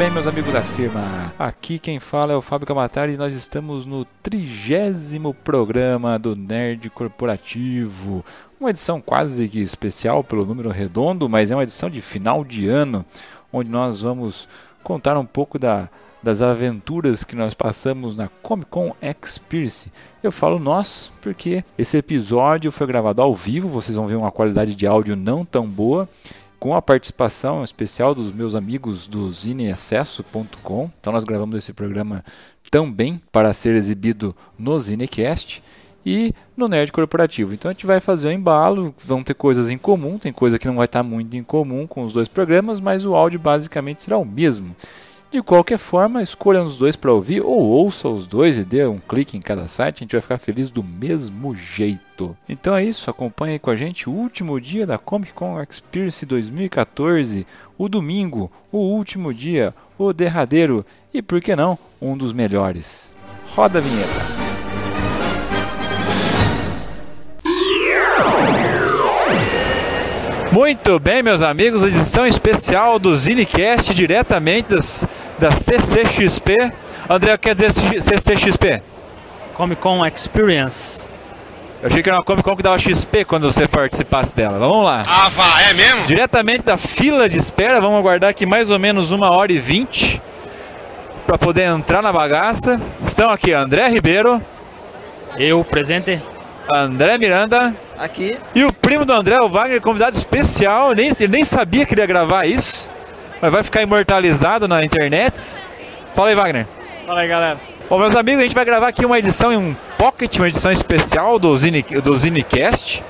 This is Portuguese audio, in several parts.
Bem, meus amigos da firma. Aqui quem fala é o Fábio Camatari e nós estamos no trigésimo programa do Nerd Corporativo. Uma edição quase que especial pelo número redondo, mas é uma edição de final de ano, onde nós vamos contar um pouco da, das aventuras que nós passamos na Comic Con Experience. Eu falo nós porque esse episódio foi gravado ao vivo, vocês vão ver uma qualidade de áudio não tão boa com a participação especial dos meus amigos do zineacesso.com. Então nós gravamos esse programa também para ser exibido no Zinecast e no Nerd Corporativo. Então a gente vai fazer o um embalo, vão ter coisas em comum, tem coisa que não vai estar muito em comum com os dois programas, mas o áudio basicamente será o mesmo. De qualquer forma, escolha os dois para ouvir ou ouça os dois e dê um clique em cada site, a gente vai ficar feliz do mesmo jeito. Então é isso, acompanhe com a gente o último dia da Comic Con Experience 2014, o domingo, o último dia, o derradeiro e por que não, um dos melhores. Roda a vinheta. Muito bem, meus amigos, edição especial do Zinecast diretamente das, da CCXP. André, quer dizer CCXP? Comic Con Experience. Eu achei que era uma Comic Con que dava XP quando você participasse dela. Vamos lá. Ah, vá, é mesmo? Diretamente da fila de espera, vamos aguardar aqui mais ou menos uma hora e vinte para poder entrar na bagaça. Estão aqui André Ribeiro. Eu, presente. André Miranda. Aqui. E o primo do André, o Wagner, convidado especial. Nem, ele nem sabia que ele ia gravar isso. Mas vai ficar imortalizado na internet. Fala aí, Wagner. Fala aí, galera. Bom, meus amigos, a gente vai gravar aqui uma edição em um pocket, uma edição especial do, Zine, do Zinecast.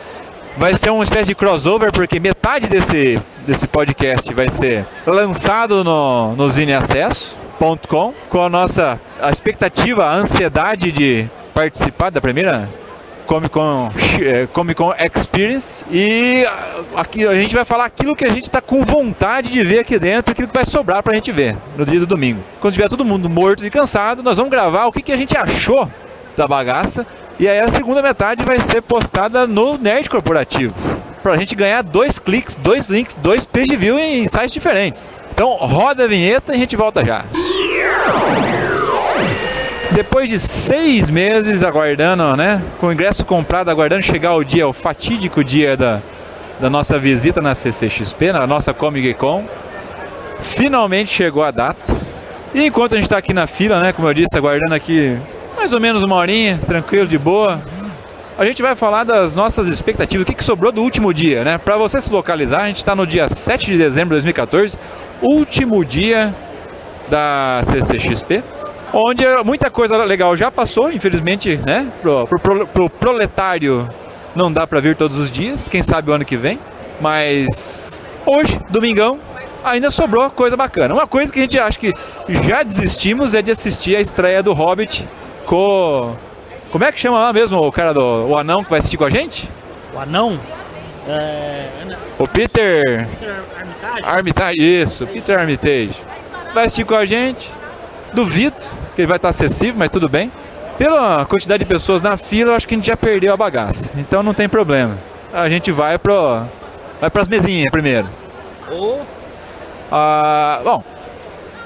Vai ser uma espécie de crossover, porque metade desse, desse podcast vai ser lançado no, no zineacesso.com com a nossa a expectativa, a ansiedade de participar da primeira Comic Con, é, Comic Con Experience e aqui a gente vai falar aquilo que a gente está com vontade de ver aqui dentro, aquilo que vai sobrar para a gente ver no dia do domingo. Quando tiver todo mundo morto e cansado, nós vamos gravar o que, que a gente achou da bagaça e aí a segunda metade vai ser postada no Nerd Corporativo para a gente ganhar dois cliques, dois links, dois page view em sites diferentes. Então roda a vinheta e a gente volta já. Depois de seis meses aguardando, né? Com o ingresso comprado, aguardando chegar o dia, o fatídico dia da, da nossa visita na CCXP, na nossa Comic Con. Finalmente chegou a data. E enquanto a gente está aqui na fila, né? Como eu disse, aguardando aqui mais ou menos uma horinha, tranquilo, de boa. A gente vai falar das nossas expectativas, o que, que sobrou do último dia, né? Para você se localizar, a gente está no dia 7 de dezembro de 2014, último dia da CCXP onde muita coisa legal já passou, infelizmente, né? Pro, pro, pro, pro proletário não dá para vir todos os dias, quem sabe o ano que vem. Mas hoje, domingão, ainda sobrou coisa bacana. Uma coisa que a gente acha que já desistimos é de assistir a estreia do Hobbit com. Como é que chama lá mesmo o cara do o anão que vai assistir com a gente? O anão? É... O Peter. Peter Armitage? Armitage, isso, Peter Armitage. Vai assistir com a gente. Duvido que ele vai estar acessível, mas tudo bem. Pela quantidade de pessoas na fila, eu acho que a gente já perdeu a bagaça. Então não tem problema. A gente vai pro vai para as mesinhas primeiro. Ou ah, bom,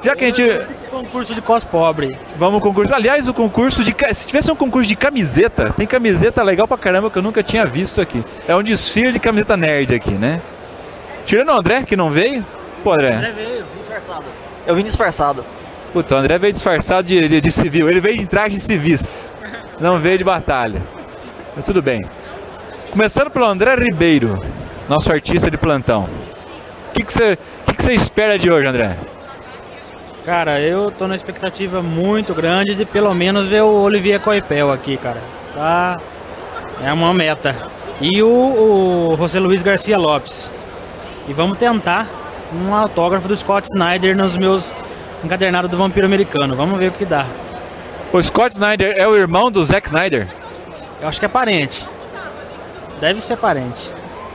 já que a gente concurso de cos pobre. Vamos concurso. Aliás, o concurso de se tivesse um concurso de camiseta, tem camiseta legal pra caramba que eu nunca tinha visto aqui. É um desfile de camiseta nerd aqui, né? Tirando o André que não veio. Pô, André. André veio disfarçado. Eu vim disfarçado. Puta, o André veio disfarçado de, de, de, civil. Ele veio de traje de civis. Não veio de batalha. Mas tudo bem. Começando pelo André Ribeiro, nosso artista de plantão. O que você que que que espera de hoje, André? Cara, eu tô na expectativa muito grande de pelo menos ver o Olivier Coipel aqui, cara. Tá. É uma meta. E o, o José Luiz Garcia Lopes. E vamos tentar um autógrafo do Scott Snyder nos meus encadernado do Vampiro Americano. Vamos ver o que dá. O Scott Snyder é o irmão do Zack Snyder? Eu acho que é parente. Deve ser parente.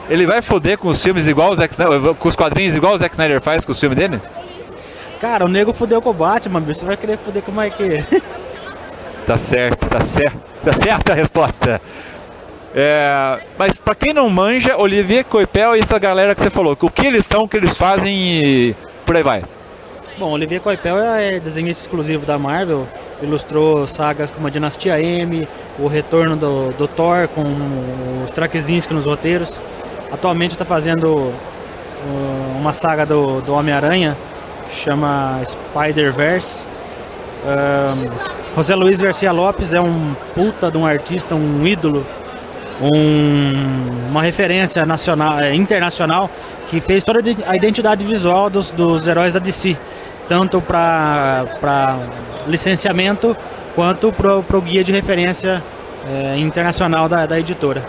Ele vai foder com os filmes igual o Zack Snyder, com os quadrinhos igual o Zack Snyder faz com os filmes dele? Cara, o nego fudeu com o Batman, você vai querer foder como é que. tá certo, tá certo. Tá certa a resposta. É, mas para quem não manja, Olivier Coipel e essa galera que você falou, o que eles são, o que eles fazem e por aí vai. Bom, Olivier Coipel é desenhista exclusivo da Marvel, ilustrou sagas como a Dinastia M, o retorno do, do Thor com os Straczynski nos roteiros. Atualmente está fazendo uh, uma saga do, do Homem-Aranha, chama Spider-Verse. Um, José Luiz Garcia Lopes é um puta de um artista, um ídolo, um, uma referência nacional, é, internacional que fez toda a identidade visual dos, dos heróis da DC, tanto para licenciamento quanto para o guia de referência é, internacional da, da editora.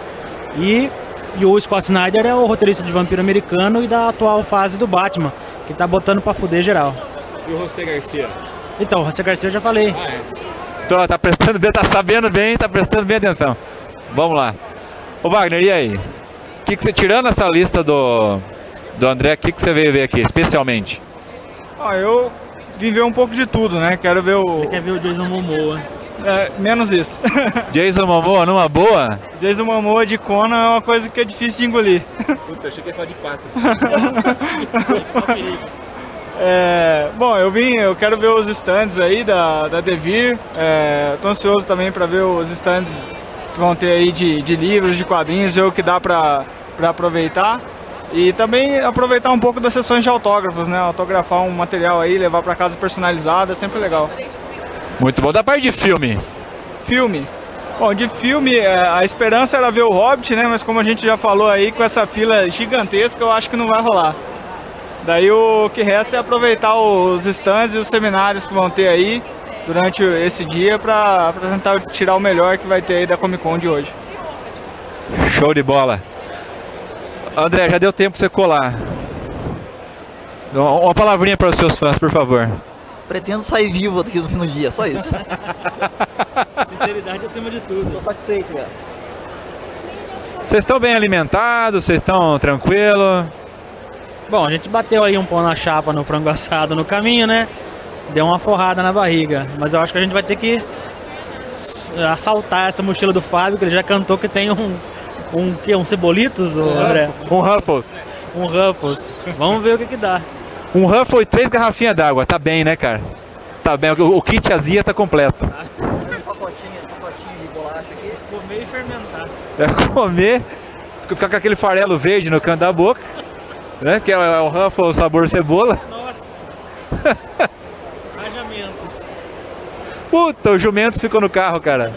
E, e o Scott Snyder é o roteirista de Vampiro Americano e da atual fase do Batman, que tá botando pra fuder geral. E o José Garcia? Então, o José Garcia eu já falei. Ah, é. Tô, tá prestando bem, tá sabendo bem, tá prestando bem atenção. Vamos lá. Ô Wagner, e aí? O que, que você, tirando essa lista do, do André, o que, que você veio ver aqui, especialmente? Ah, eu vim ver um pouco de tudo, né? Quero ver o. Você quer ver o Jason Momoa? É, menos isso. Jason Momoa numa boa? Jason Momoa de Conan é uma coisa que é difícil de engolir. Puta, achei que ia falar de quatro. é, bom, eu vim, eu quero ver os stands aí da, da Devir. É, tô ansioso também para ver os stands que vão ter aí de, de livros, de quadrinhos, ver o que dá para aproveitar. E também aproveitar um pouco das sessões de autógrafos, né? Autografar um material aí, levar para casa personalizado, é sempre legal. Muito bom. Da parte de filme? Filme. Bom, de filme, é, a esperança era ver o Hobbit, né? Mas como a gente já falou aí, com essa fila gigantesca, eu acho que não vai rolar. Daí o que resta é aproveitar os stands e os seminários que vão ter aí durante esse dia para tentar tirar o melhor que vai ter aí da Comic Con de hoje. Show de bola. André, já deu tempo para você colar. Uma palavrinha para os seus fãs, por favor pretendo sair vivo daqui no fim do dia, só isso. Sinceridade acima de tudo. Tô satisfeito, cara. Vocês estão bem alimentados? Vocês estão tranquilos? Bom, a gente bateu aí um pão na chapa no frango assado no caminho, né? Deu uma forrada na barriga. Mas eu acho que a gente vai ter que assaltar essa mochila do Fábio, que ele já cantou que tem um. Um que? Um Cebolitos, André? Um Ruffles. Um Ruffles. Vamos ver o que que dá. Um Ruffle e três garrafinhas d'água. Tá bem, né, cara? Tá bem. O, o kit azia tá completo. Um pacotinho, pacotinho de bolacha aqui. Comer e fermentar. É comer, ficar com aquele farelo verde no canto da boca. Né? Que é, é o Ruffle sabor cebola. Nossa. Rajamentos. Puta, o Jumentos ficou no carro, cara.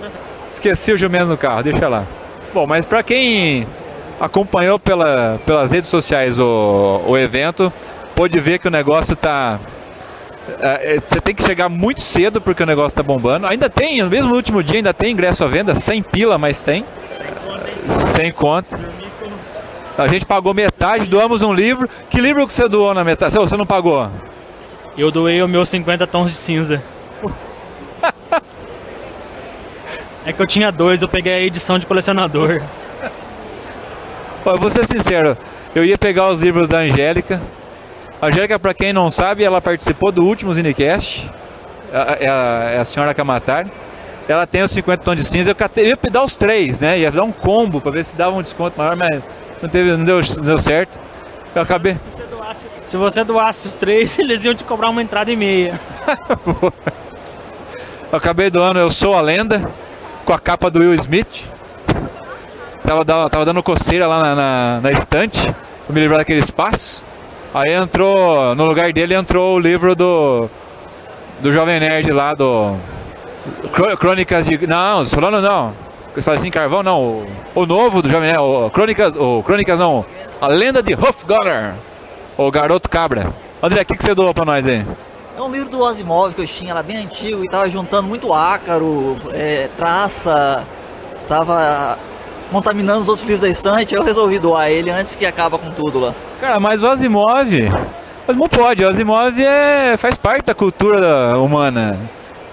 Esqueci o Jumentos no carro, deixa lá. Bom, mas para quem acompanhou pela, pelas redes sociais o, o evento, pôde ver que o negócio está é, é, você tem que chegar muito cedo porque o negócio está bombando. Ainda tem, no mesmo último dia ainda tem ingresso à venda, sem pila, mas tem. Sem conta. A gente pagou metade, doamos um livro. Que livro que você doou na metade? Você não pagou? Eu doei o meu 50 tons de cinza. é que eu tinha dois, eu peguei a edição de colecionador. Olha, vou ser sincero, eu ia pegar os livros da Angélica, a Angélica, para quem não sabe, ela participou do último Zinecast. É, é, a, é a senhora Kamatar. Ela tem os 50 tons de cinza. Eu ia dar os três, né? Ia dar um combo para ver se dava um desconto maior, mas não, teve, não, deu, não deu certo. Eu acabei. Se você, doasse, se você doasse os três, eles iam te cobrar uma entrada e meia. eu acabei doando Eu Sou a Lenda, com a capa do Will Smith. Tava, tava dando coceira lá na, na, na estante, pra me livrar daquele espaço. Aí entrou, no lugar dele entrou o livro do do Jovem Nerd lá do Crônicas de não, falando não. Fala assim, Carvão não, o, o, novo do Jovem Nerd, o Crônicas, o Crônicas não, a lenda de Hufgunner, o garoto cabra. André, o que, que você doou pra nós aí? É um livro do Asimov que eu tinha, era bem antigo e tava juntando muito ácaro, é, traça, tava contaminando os outros livros da estante, eu resolvi doar ele antes que acaba com tudo lá. Cara, mas o Asimov. Não pode, o Asimov é, faz parte da cultura humana.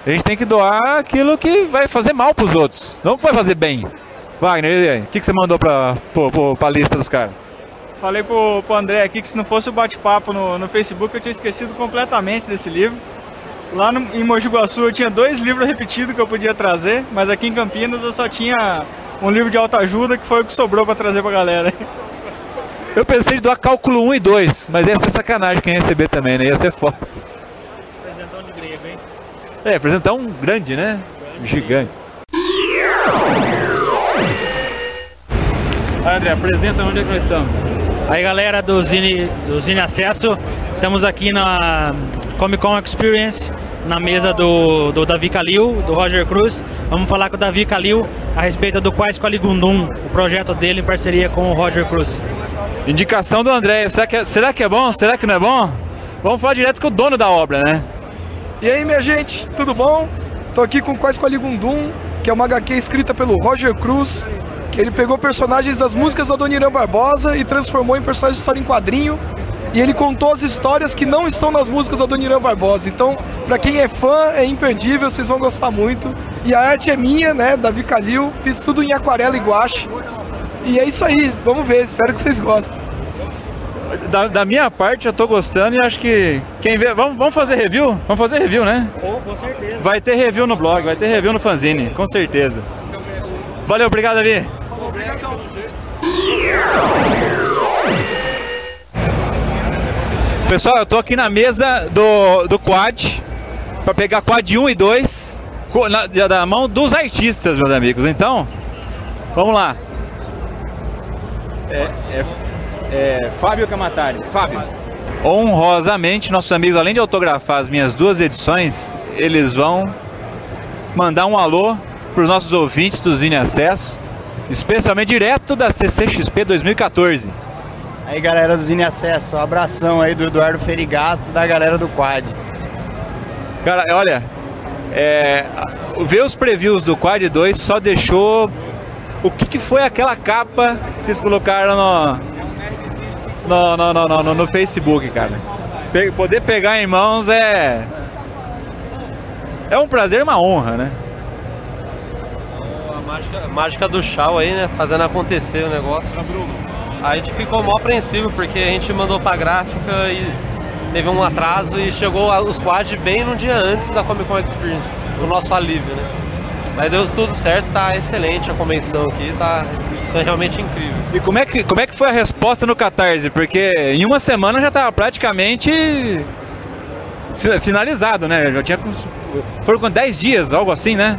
A gente tem que doar aquilo que vai fazer mal pros outros, não que vai fazer bem. Wagner, o que, que você mandou pra, pra, pra lista dos caras? Falei pro, pro André aqui que se não fosse o bate-papo no, no Facebook eu tinha esquecido completamente desse livro. Lá no, em Mogi Guaçu eu tinha dois livros repetidos que eu podia trazer, mas aqui em Campinas eu só tinha um livro de autoajuda que foi o que sobrou para trazer pra galera. Eu pensei em doar cálculo 1 e 2, mas ia ser sacanagem quem receber também, né? Ia ser foda. É, apresentar um grande, né? Gigante. André, apresenta onde é que nós estamos. Aí galera do Zine, do Zine Acesso, estamos aqui na Comic Con Experience, na mesa do, do Davi Kalil, do Roger Cruz. Vamos falar com o Davi Kalil a respeito do Quais Gundum, o projeto dele em parceria com o Roger Cruz. Indicação do André, será que, é, será que é bom? Será que não é bom? Vamos falar direto com o dono da obra, né? E aí, minha gente, tudo bom? Tô aqui com Quais Gundum, que é uma HQ escrita pelo Roger Cruz, que ele pegou personagens das músicas do Adoniran Barbosa e transformou em personagens de história em quadrinho. E ele contou as histórias que não estão nas músicas do Adoniran Barbosa. Então, para quem é fã, é imperdível, vocês vão gostar muito. E a arte é minha, né, Davi Calil, fiz tudo em aquarela e guache. E é isso aí, vamos ver, espero que vocês gostem. Da, da, minha parte, eu tô gostando e acho que quem vê. Vamos, vamos fazer review? Vamos fazer review, né? Oh, com certeza. Vai ter review no blog, vai ter review no fanzine, com certeza. Valeu, obrigado, Davi. Pessoal, eu tô aqui na mesa do, do quad para pegar quad 1 e 2 na, da mão dos artistas, meus amigos. Então, vamos lá. É, é, é Fábio Camatari. Fábio. Honrosamente, nossos amigos, além de autografar as minhas duas edições, eles vão mandar um alô para os nossos ouvintes do Zine Acesso especialmente direto da CCXP 2014. Aí galera do Zine Acesso, um abração aí do Eduardo Ferigato, da galera do Quad. Cara, olha, é, ver os previews do Quad 2 só deixou o que, que foi aquela capa que vocês colocaram no, no, no, no, no, no Facebook, cara. Poder pegar em mãos é. É um prazer, uma honra, né? Mágica, mágica do Chau aí, né? Fazendo acontecer o negócio. A gente ficou mó apreensivo porque a gente mandou pra gráfica e teve um atraso e chegou os quad bem no dia antes da Comic Con Experience, o nosso alívio, né? Mas deu tudo certo, tá excelente a convenção aqui, tá, tá realmente incrível. E como é, que, como é que foi a resposta no Catarse? Porque em uma semana já tava praticamente finalizado, né? Já tinha. Foram com 10 dias, algo assim, né?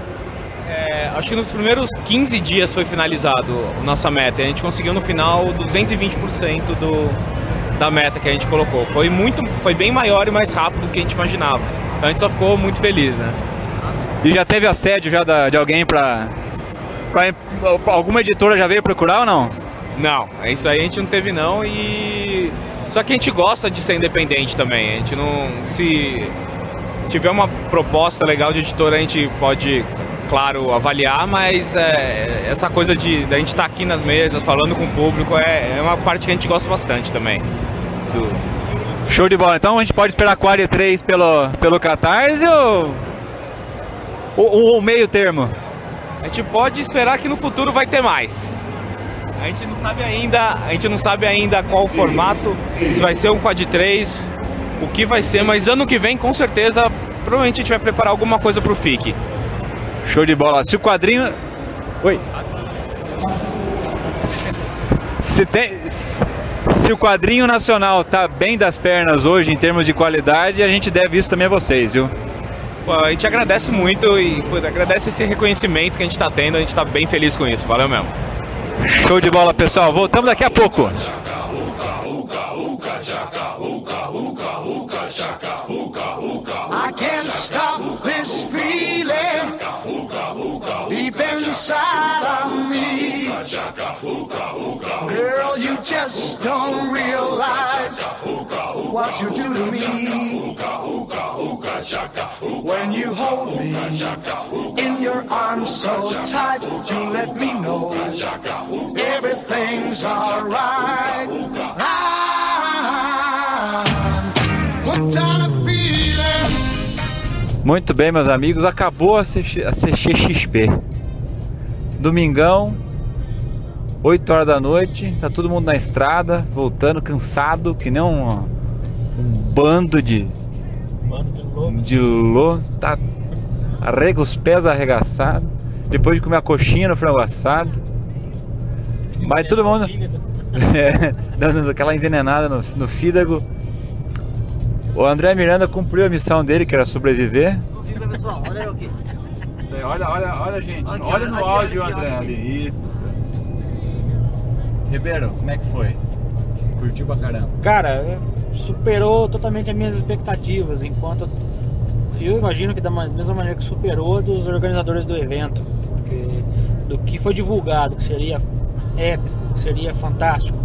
É, acho que nos primeiros 15 dias foi finalizado a nossa meta. A gente conseguiu no final 220% do, da meta que a gente colocou. Foi muito, foi bem maior e mais rápido do que a gente imaginava. Então a gente só ficou muito feliz, né? E já teve assédio já da, de alguém para alguma editora já veio procurar ou não? Não, isso aí a gente não teve não e só que a gente gosta de ser independente também. A gente não se tiver uma proposta legal de editora a gente pode claro, avaliar, mas é, essa coisa de, de a gente estar tá aqui nas mesas, falando com o público, é, é, uma parte que a gente gosta bastante também. Do... Show de bola. Então a gente pode esperar Quaria 3 pelo, pelo Catarse ou o, o meio termo? A gente pode esperar que no futuro vai ter mais. A gente não sabe ainda, a gente não sabe ainda qual o formato, se vai ser um Quad 3, o que vai ser, mas ano que vem com certeza provavelmente a gente vai preparar alguma coisa pro FIC. Show de bola. Se o quadrinho. Oi. Se, tem, se o quadrinho nacional tá bem das pernas hoje em termos de qualidade, a gente deve isso também a vocês, viu? Pô, a gente agradece muito e pô, agradece esse reconhecimento que a gente está tendo, a gente está bem feliz com isso. Valeu mesmo. Show de bola, pessoal. Voltamos daqui a pouco. I just don't realize what you do to me. When you hold me in your arms so tight, you let me know everything's alright. Muito bem, meus amigos, acabou a CXP. Domingão, 8 horas da noite, tá todo mundo na estrada, voltando cansado, que nem um, um bando de de loucos, tá arrega os pés arregaçados, depois de comer a coxinha no frango assado. Mas todo mundo é, dando aquela envenenada no, no fígado o André Miranda cumpriu a missão dele, que era sobreviver. pessoal, olha eu aqui. Isso aí, olha, olha, olha, gente. Aqui, olha no aqui, áudio, André, ali. Isso. Ribeiro, como é que foi? Curtiu pra caramba? Cara, superou totalmente as minhas expectativas, enquanto eu imagino que da ma- mesma maneira que superou dos organizadores do evento, do que foi divulgado, que seria épico, que seria fantástico.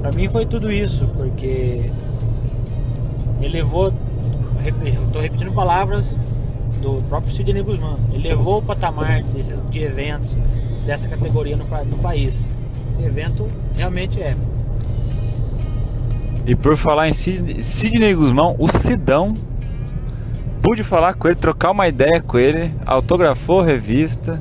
Pra mim foi tudo isso, porque ele levou, rep- eu tô repetindo palavras do próprio Sidney Guzman, ele levou o patamar desses de eventos dessa categoria no, no país. Evento realmente é. E por falar em Sid- Sidney Guzmão, o Sidão, pude falar com ele, trocar uma ideia com ele, autografou a revista.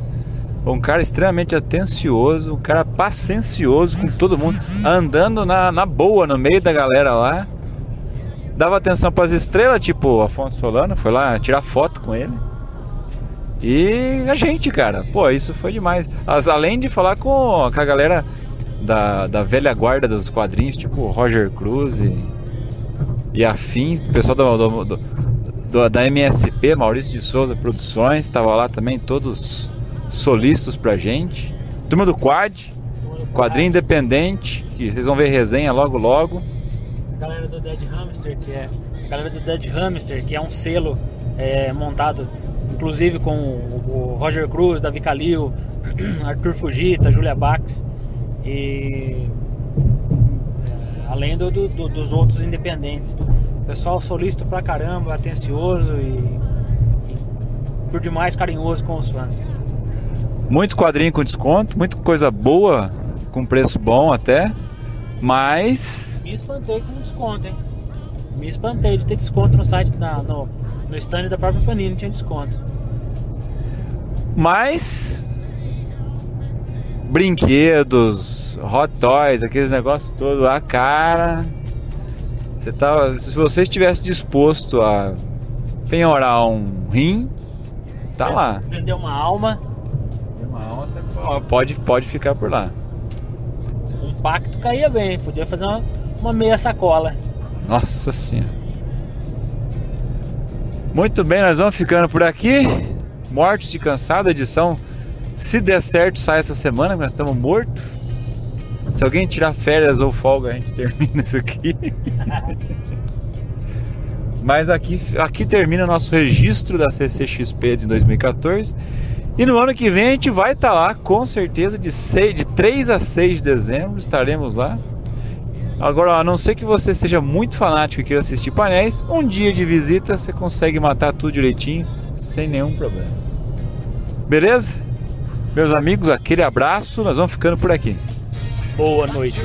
Um cara extremamente atencioso, um cara paciencioso com todo mundo, andando na, na boa no meio da galera lá. Dava atenção para as estrelas, tipo Afonso Solano, foi lá tirar foto com ele. E a gente, cara, pô, isso foi demais. As- além de falar com, com a galera da, da velha guarda dos quadrinhos, tipo Roger Cruz e, e afins, o pessoal do, do- do- da MSP, Maurício de Souza Produções, estava lá também, todos solícitos pra gente. Turma do Quad, quadrinho independente, que vocês vão ver resenha logo logo. A galera do Dead Hamster, que é galera do Dead Hamster, que é um selo é, montado, inclusive com o, o Roger Cruz, Davi Calil, Arthur Fujita, Julia Bax e é, além do, do- do- dos outros independentes. Pessoal solícito pra caramba, atencioso e, e por demais carinhoso com os fãs. Muito quadrinho com desconto, muita coisa boa, com preço bom até, mas Me espantei com desconto, hein? Me espantei de ter desconto no site, na- no, no stand da própria Panini tinha desconto. Mas brinquedos, hot toys, aqueles negócios todos lá, cara. Você tava, se você estivesse disposto a penhorar um rim, tá lá. Vendeu uma alma, Uma alma, você pode, pode ficar por lá. um pacto caía bem, podia fazer uma, uma meia sacola. Nossa senhora. Muito bem, nós vamos ficando por aqui. Mortos de cansado, edição, se der certo, sai essa semana, nós estamos mortos. Se alguém tirar férias ou folga, a gente termina isso aqui. Mas aqui, aqui termina nosso registro da CCXP de 2014. E no ano que vem a gente vai estar lá, com certeza, de, 6, de 3 a 6 de dezembro, estaremos lá. Agora, a não ser que você seja muito fanático e queira assistir painéis, um dia de visita você consegue matar tudo direitinho, sem nenhum problema. Beleza? Meus amigos, aquele abraço, nós vamos ficando por aqui. Boa noite.